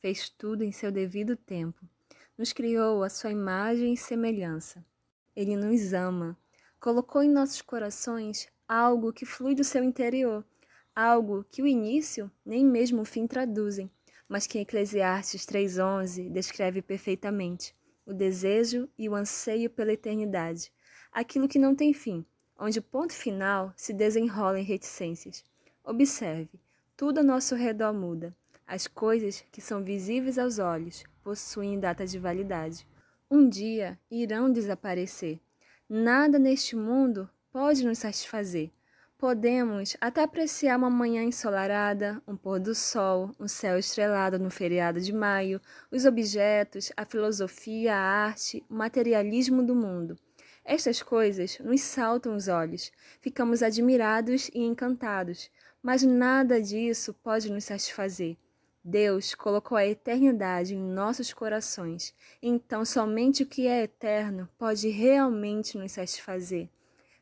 fez tudo em seu devido tempo. Nos criou a sua imagem e semelhança. Ele nos ama. Colocou em nossos corações algo que flui do seu interior, algo que o início nem mesmo o fim traduzem, mas que Eclesiastes 3:11 descreve perfeitamente: o desejo e o anseio pela eternidade, aquilo que não tem fim, onde o ponto final se desenrola em reticências. Observe, tudo ao nosso redor muda. As coisas que são visíveis aos olhos possuem data de validade. Um dia irão desaparecer. Nada neste mundo pode nos satisfazer. Podemos até apreciar uma manhã ensolarada, um pôr do sol, um céu estrelado no feriado de maio, os objetos, a filosofia, a arte, o materialismo do mundo. Estas coisas nos saltam os olhos, ficamos admirados e encantados, mas nada disso pode nos satisfazer. Deus colocou a eternidade em nossos corações, então somente o que é eterno pode realmente nos satisfazer.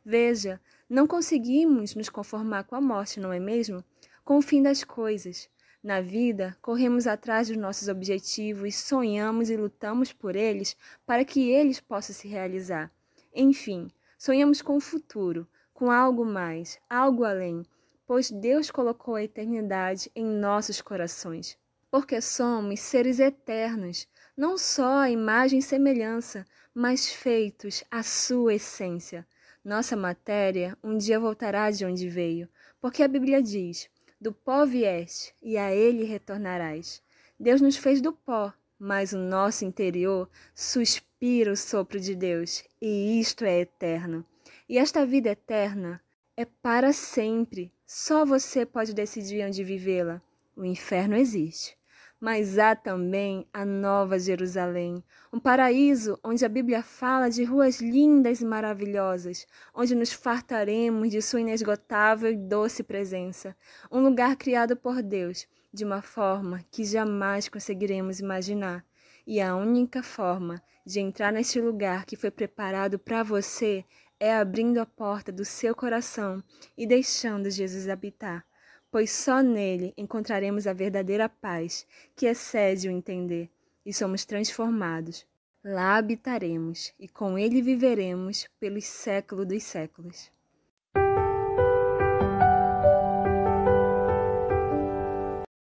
Veja, não conseguimos nos conformar com a morte, não é mesmo? Com o fim das coisas. Na vida, corremos atrás dos nossos objetivos, sonhamos e lutamos por eles para que eles possam se realizar. Enfim, sonhamos com o futuro, com algo mais, algo além, pois Deus colocou a eternidade em nossos corações. Porque somos seres eternos, não só a imagem e semelhança, mas feitos à sua essência. Nossa matéria um dia voltará de onde veio, porque a Bíblia diz: Do pó vieste, e a ele retornarás. Deus nos fez do pó, mas o nosso interior suspira o sopro de Deus, e isto é eterno. E esta vida eterna é para sempre. Só você pode decidir onde vivê-la. O inferno existe. Mas há também a Nova Jerusalém, um paraíso onde a Bíblia fala de ruas lindas e maravilhosas, onde nos fartaremos de sua inesgotável e doce presença, um lugar criado por Deus de uma forma que jamais conseguiremos imaginar. E a única forma de entrar neste lugar que foi preparado para você é abrindo a porta do seu coração e deixando Jesus habitar, pois só nele encontraremos a verdadeira paz que excede o entender e somos transformados. Lá habitaremos e com ele viveremos pelos séculos dos séculos.